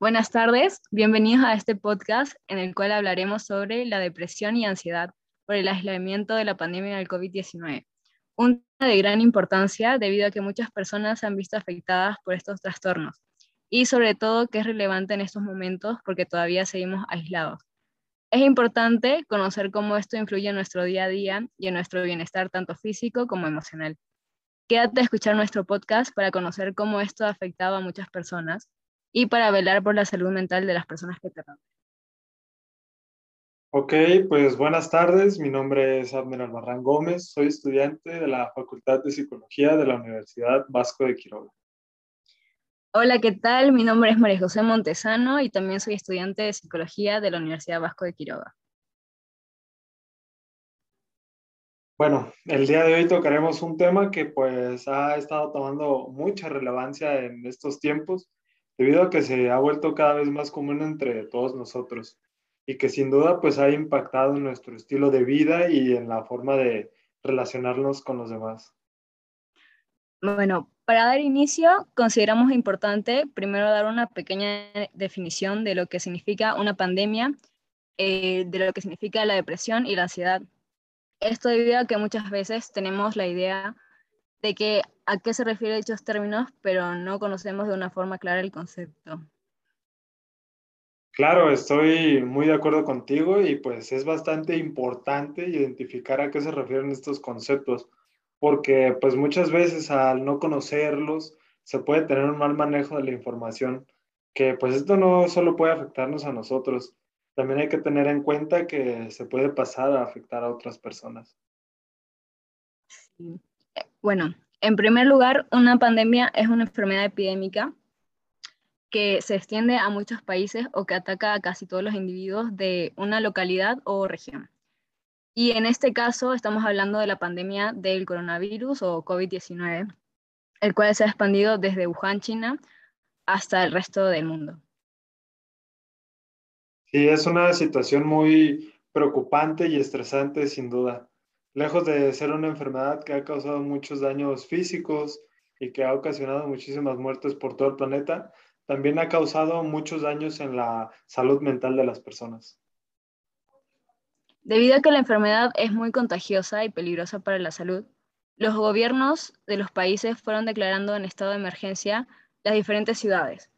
Buenas tardes, bienvenidos a este podcast en el cual hablaremos sobre la depresión y ansiedad por el aislamiento de la pandemia del COVID-19. Un tema de gran importancia debido a que muchas personas se han visto afectadas por estos trastornos y sobre todo que es relevante en estos momentos porque todavía seguimos aislados. Es importante conocer cómo esto influye en nuestro día a día y en nuestro bienestar tanto físico como emocional. Quédate a escuchar nuestro podcast para conocer cómo esto ha afectado a muchas personas y para velar por la salud mental de las personas que te rodean. Ok, pues buenas tardes. Mi nombre es Abner Albarrán Gómez. Soy estudiante de la Facultad de Psicología de la Universidad Vasco de Quiroga. Hola, ¿qué tal? Mi nombre es María José Montesano y también soy estudiante de Psicología de la Universidad Vasco de Quiroga. Bueno, el día de hoy tocaremos un tema que pues ha estado tomando mucha relevancia en estos tiempos debido a que se ha vuelto cada vez más común entre todos nosotros y que sin duda pues ha impactado en nuestro estilo de vida y en la forma de relacionarnos con los demás. Bueno, para dar inicio, consideramos importante primero dar una pequeña definición de lo que significa una pandemia, eh, de lo que significa la depresión y la ansiedad. Esto debido a que muchas veces tenemos la idea de que a qué se refieren dichos términos, pero no conocemos de una forma clara el concepto. Claro, estoy muy de acuerdo contigo y pues es bastante importante identificar a qué se refieren estos conceptos, porque pues muchas veces al no conocerlos se puede tener un mal manejo de la información, que pues esto no solo puede afectarnos a nosotros, también hay que tener en cuenta que se puede pasar a afectar a otras personas. Sí. Bueno, en primer lugar, una pandemia es una enfermedad epidémica que se extiende a muchos países o que ataca a casi todos los individuos de una localidad o región. Y en este caso estamos hablando de la pandemia del coronavirus o COVID-19, el cual se ha expandido desde Wuhan, China, hasta el resto del mundo. Sí, es una situación muy preocupante y estresante, sin duda lejos de ser una enfermedad que ha causado muchos daños físicos y que ha ocasionado muchísimas muertes por todo el planeta, también ha causado muchos daños en la salud mental de las personas. Debido a que la enfermedad es muy contagiosa y peligrosa para la salud, los gobiernos de los países fueron declarando en estado de emergencia las diferentes ciudades,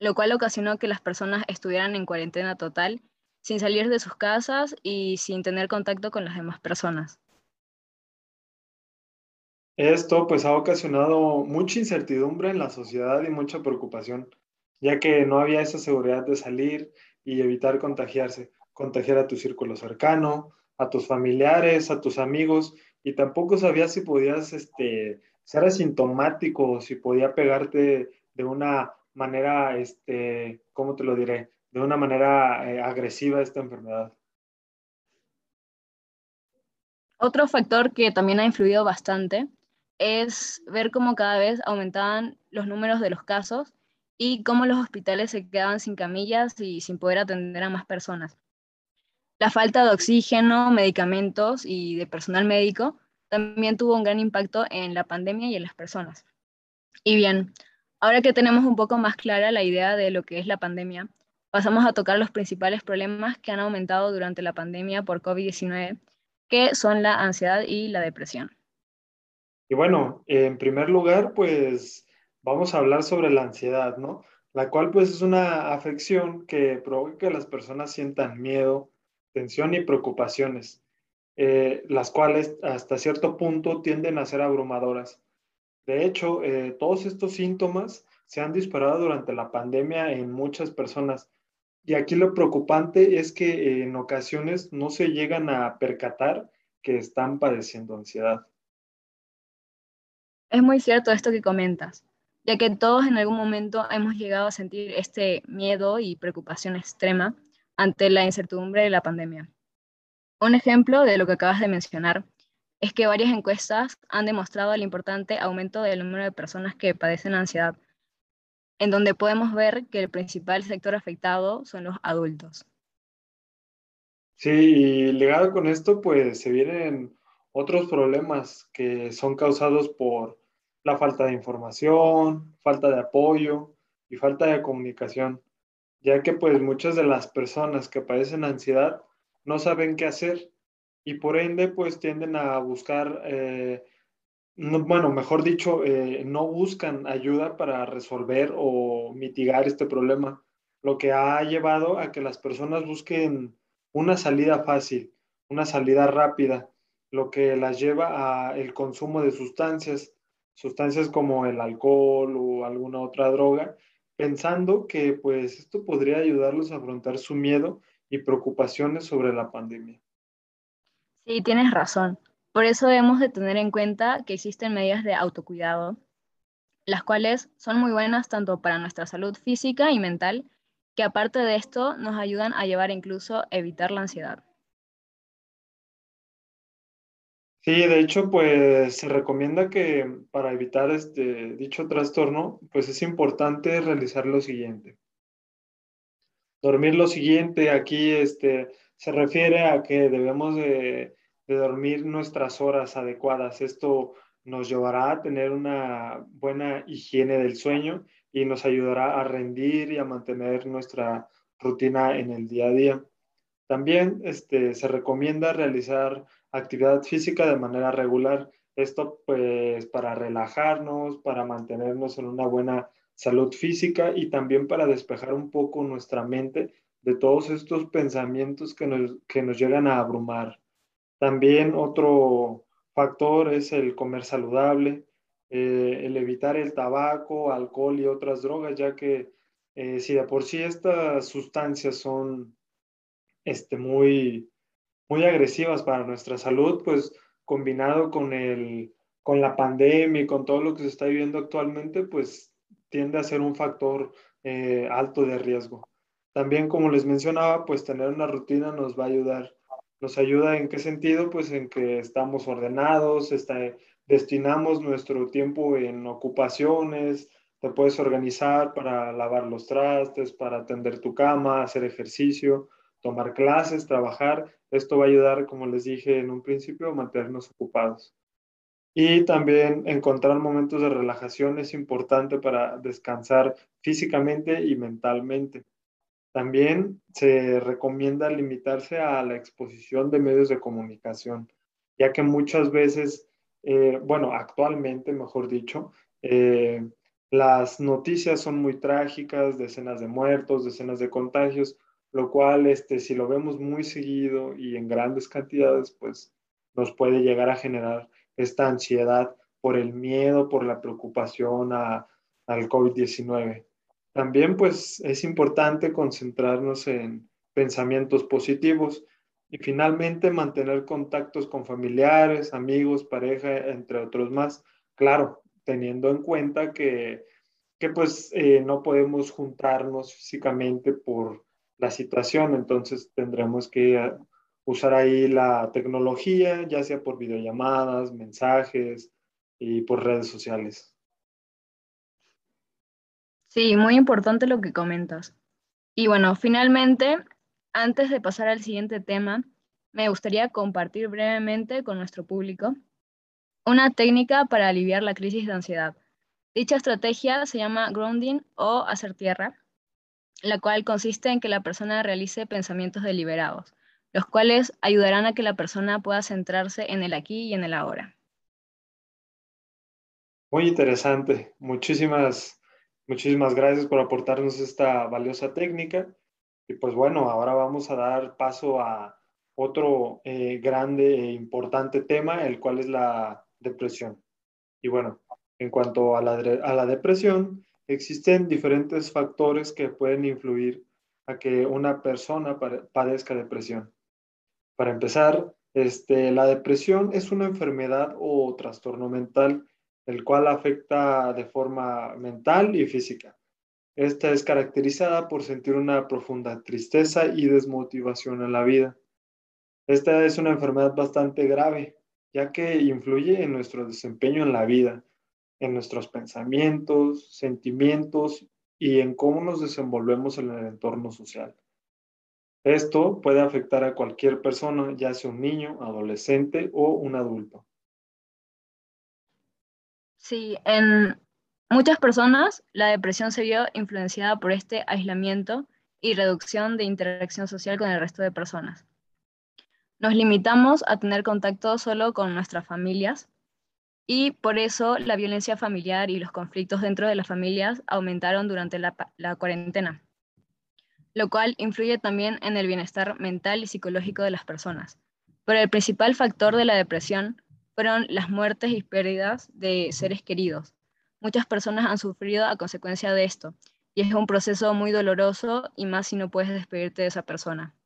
lo cual ocasionó que las personas estuvieran en cuarentena total sin salir de sus casas y sin tener contacto con las demás personas. Esto pues ha ocasionado mucha incertidumbre en la sociedad y mucha preocupación, ya que no había esa seguridad de salir y evitar contagiarse, contagiar a tu círculo cercano, a tus familiares, a tus amigos, y tampoco sabías si podías este, ser asintomático o si podía pegarte de una manera, este, ¿cómo te lo diré? De una manera eh, agresiva esta enfermedad. Otro factor que también ha influido bastante es ver cómo cada vez aumentaban los números de los casos y cómo los hospitales se quedaban sin camillas y sin poder atender a más personas. La falta de oxígeno, medicamentos y de personal médico también tuvo un gran impacto en la pandemia y en las personas. Y bien, ahora que tenemos un poco más clara la idea de lo que es la pandemia, pasamos a tocar los principales problemas que han aumentado durante la pandemia por COVID-19, que son la ansiedad y la depresión. Y bueno, en primer lugar, pues vamos a hablar sobre la ansiedad, ¿no? La cual pues es una afección que provoca que las personas sientan miedo, tensión y preocupaciones, eh, las cuales hasta cierto punto tienden a ser abrumadoras. De hecho, eh, todos estos síntomas se han disparado durante la pandemia en muchas personas, y aquí lo preocupante es que en ocasiones no se llegan a percatar que están padeciendo ansiedad. Es muy cierto esto que comentas, ya que todos en algún momento hemos llegado a sentir este miedo y preocupación extrema ante la incertidumbre de la pandemia. Un ejemplo de lo que acabas de mencionar es que varias encuestas han demostrado el importante aumento del número de personas que padecen ansiedad en donde podemos ver que el principal sector afectado son los adultos. Sí, y ligado con esto, pues se vienen otros problemas que son causados por la falta de información, falta de apoyo y falta de comunicación, ya que pues muchas de las personas que padecen ansiedad no saben qué hacer y por ende pues tienden a buscar, eh, bueno, mejor dicho, eh, no buscan ayuda para resolver o mitigar este problema, lo que ha llevado a que las personas busquen una salida fácil, una salida rápida, lo que las lleva a el consumo de sustancias, sustancias como el alcohol o alguna otra droga, pensando que pues esto podría ayudarlos a afrontar su miedo y preocupaciones sobre la pandemia. Sí, tienes razón. Por eso debemos de tener en cuenta que existen medidas de autocuidado, las cuales son muy buenas tanto para nuestra salud física y mental, que aparte de esto nos ayudan a llevar incluso a evitar la ansiedad. Sí, de hecho, pues se recomienda que para evitar este dicho trastorno, pues es importante realizar lo siguiente. Dormir lo siguiente, aquí este, se refiere a que debemos de, de dormir nuestras horas adecuadas. Esto nos llevará a tener una buena higiene del sueño y nos ayudará a rendir y a mantener nuestra rutina en el día a día. También este, se recomienda realizar actividad física de manera regular. Esto pues para relajarnos, para mantenernos en una buena salud física y también para despejar un poco nuestra mente de todos estos pensamientos que nos, que nos llegan a abrumar. También otro factor es el comer saludable, eh, el evitar el tabaco, alcohol y otras drogas, ya que eh, si de por sí estas sustancias son este, muy, muy agresivas para nuestra salud, pues combinado con, el, con la pandemia y con todo lo que se está viviendo actualmente, pues tiende a ser un factor eh, alto de riesgo. También, como les mencionaba, pues tener una rutina nos va a ayudar. ¿Nos ayuda en qué sentido? Pues en que estamos ordenados, está, destinamos nuestro tiempo en ocupaciones, te puedes organizar para lavar los trastes, para atender tu cama, hacer ejercicio, tomar clases, trabajar. Esto va a ayudar, como les dije en un principio, a mantenernos ocupados. Y también encontrar momentos de relajación es importante para descansar físicamente y mentalmente. También se recomienda limitarse a la exposición de medios de comunicación, ya que muchas veces, eh, bueno, actualmente, mejor dicho, eh, las noticias son muy trágicas, decenas de muertos, decenas de contagios, lo cual, este, si lo vemos muy seguido y en grandes cantidades, pues nos puede llegar a generar esta ansiedad por el miedo, por la preocupación al COVID-19. También, pues, es importante concentrarnos en pensamientos positivos y finalmente mantener contactos con familiares, amigos, pareja, entre otros más. Claro, teniendo en cuenta que, que pues, eh, no podemos juntarnos físicamente por la situación, entonces tendremos que usar ahí la tecnología, ya sea por videollamadas, mensajes y por redes sociales. Sí, muy importante lo que comentas. Y bueno, finalmente, antes de pasar al siguiente tema, me gustaría compartir brevemente con nuestro público una técnica para aliviar la crisis de ansiedad. Dicha estrategia se llama grounding o hacer tierra la cual consiste en que la persona realice pensamientos deliberados, los cuales ayudarán a que la persona pueda centrarse en el aquí y en el ahora. Muy interesante. Muchísimas, muchísimas gracias por aportarnos esta valiosa técnica. Y pues bueno, ahora vamos a dar paso a otro eh, grande e importante tema, el cual es la depresión. Y bueno, en cuanto a la, a la depresión, Existen diferentes factores que pueden influir a que una persona padezca depresión. Para empezar, este, la depresión es una enfermedad o trastorno mental, el cual afecta de forma mental y física. Esta es caracterizada por sentir una profunda tristeza y desmotivación en la vida. Esta es una enfermedad bastante grave, ya que influye en nuestro desempeño en la vida, en nuestros pensamientos, sentimientos y en cómo nos desenvolvemos en el entorno social. Esto puede afectar a cualquier persona, ya sea un niño, adolescente o un adulto. Sí, en muchas personas la depresión se vio influenciada por este aislamiento y reducción de interacción social con el resto de personas. Nos limitamos a tener contacto solo con nuestras familias y por eso la violencia familiar y los conflictos dentro de las familias aumentaron durante la, la cuarentena, lo cual influye también en el bienestar mental y psicológico de las personas. Pero el principal factor de la depresión fueron las muertes y pérdidas de seres queridos. Muchas personas han sufrido a consecuencia de esto, y es un proceso muy doloroso, y más si no puedes despedirte de esa persona.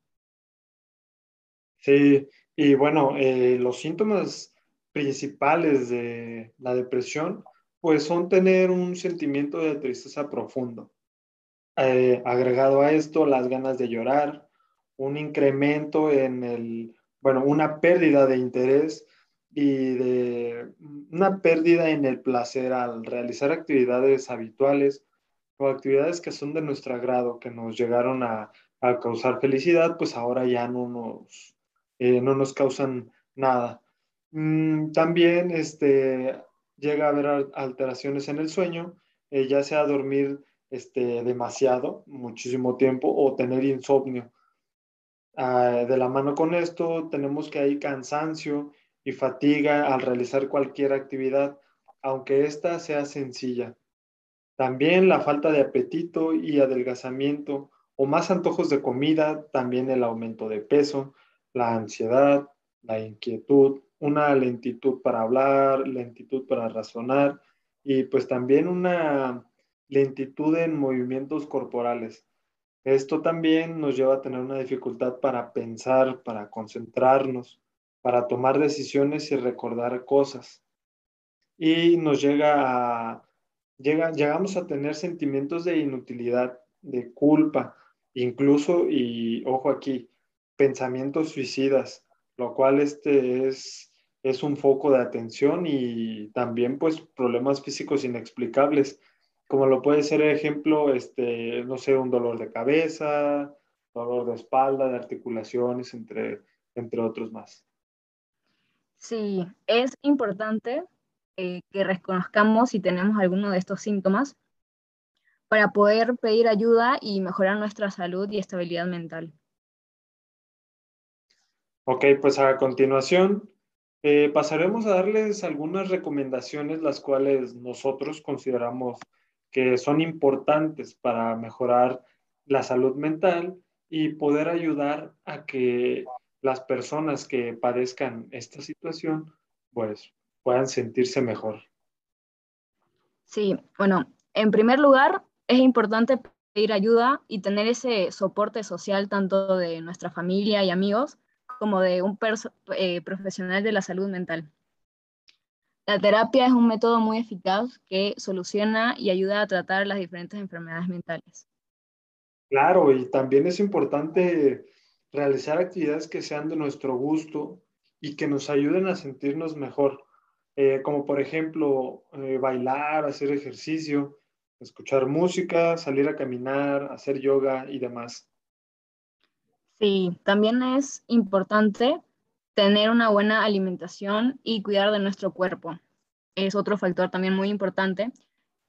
Sí, y bueno, eh, los síntomas principales de la depresión, pues son tener un sentimiento de tristeza profundo. Eh, agregado a esto, las ganas de llorar, un incremento en el, bueno, una pérdida de interés y de una pérdida en el placer al realizar actividades habituales o actividades que son de nuestro agrado, que nos llegaron a, causar felicidad, pues ahora ya no nos, eh, no nos causan nada. Mm, también este, llega a haber alteraciones en el sueño, eh, ya sea dormir este, demasiado, muchísimo tiempo, o tener insomnio. Ah, de la mano con esto, tenemos que hay cansancio y fatiga al realizar cualquier actividad, aunque ésta sea sencilla. También la falta de apetito y adelgazamiento o más antojos de comida, también el aumento de peso, la ansiedad, la inquietud, una lentitud para hablar, lentitud para razonar y pues también una lentitud en movimientos corporales. Esto también nos lleva a tener una dificultad para pensar, para concentrarnos, para tomar decisiones y recordar cosas. Y nos llega a, llega, llegamos a tener sentimientos de inutilidad, de culpa, incluso, y ojo aquí, pensamientos suicidas, lo cual este es, es un foco de atención y también pues problemas físicos inexplicables, como lo puede ser ejemplo, este, no sé, un dolor de cabeza, dolor de espalda, de articulaciones, entre, entre otros más. Sí, es importante eh, que reconozcamos si tenemos alguno de estos síntomas para poder pedir ayuda y mejorar nuestra salud y estabilidad mental. Ok, pues a continuación eh, pasaremos a darles algunas recomendaciones las cuales nosotros consideramos que son importantes para mejorar la salud mental y poder ayudar a que las personas que padezcan esta situación, pues puedan sentirse mejor. Sí, bueno, en primer lugar, es importante pedir ayuda y tener ese soporte social tanto de nuestra familia y amigos como de un eh, profesional de la salud mental. La terapia es un método muy eficaz que soluciona y ayuda a tratar las diferentes enfermedades mentales. Claro, y también es importante realizar actividades que sean de nuestro gusto y que nos ayuden a sentirnos mejor, eh, como por ejemplo eh, bailar, hacer ejercicio, escuchar música, salir a caminar, hacer yoga y demás. Sí, también es importante tener una buena alimentación y cuidar de nuestro cuerpo. Es otro factor también muy importante,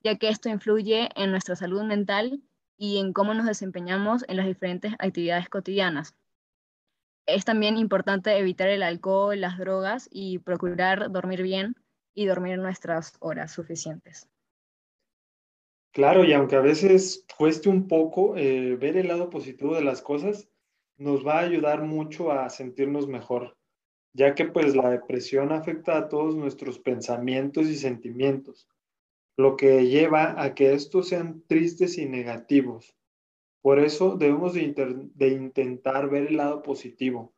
ya que esto influye en nuestra salud mental y en cómo nos desempeñamos en las diferentes actividades cotidianas es también importante evitar el alcohol, las drogas y procurar dormir bien y dormir nuestras horas suficientes. Claro, y aunque a veces cueste un poco eh, ver el lado positivo de las cosas, nos va a ayudar mucho a sentirnos mejor, ya que pues la depresión afecta a todos nuestros pensamientos y sentimientos, lo que lleva a que estos sean tristes y negativos. Por eso debemos de, intentar ver el lado positivo.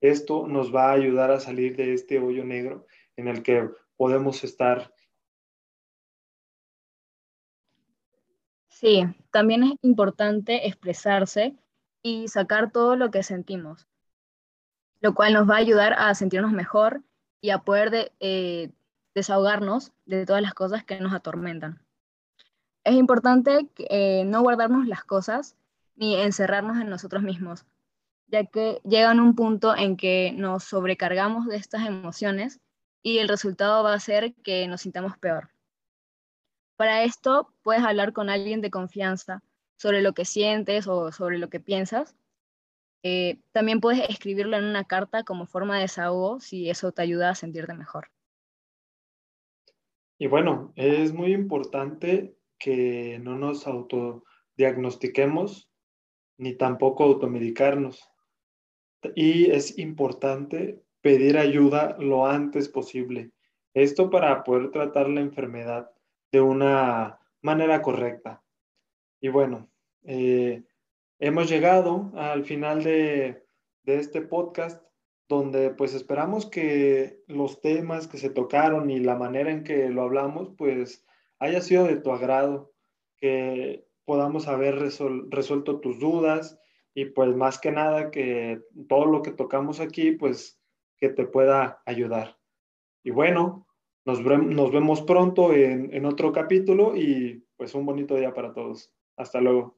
Esto nos va a ayudar a salir de este hoyo negro en el que podemos estar. Sí, también es importante expresarse y sacar todo lo que sentimos, lo cual nos va a ayudar a sentirnos mejor y a poder eh, desahogarnos de todas las cosas que nos atormentan. Es importante eh, no guardarnos las cosas ni encerrarnos en nosotros mismos, ya que llegan un punto en que nos sobrecargamos de estas emociones y el resultado va a ser que nos sintamos peor. Para esto puedes hablar con alguien de confianza sobre lo que sientes o sobre lo que piensas. Eh, también puedes escribirlo en una carta como forma de desahogo si eso te ayuda a sentirte mejor. Y bueno, es muy importante que no nos autodiagnostiquemos ni tampoco automedicarnos. Y es importante pedir ayuda lo antes posible. Esto para poder tratar la enfermedad de una manera correcta. Y bueno, eh, hemos llegado al final de, de este podcast donde pues esperamos que los temas que se tocaron y la manera en que lo hablamos pues haya sido de tu agrado, que podamos haber resuelto tus dudas y pues más que nada que todo lo que tocamos aquí pues que te pueda ayudar. Y bueno, nos, nos vemos pronto en, en otro capítulo y pues un bonito día para todos. Hasta luego.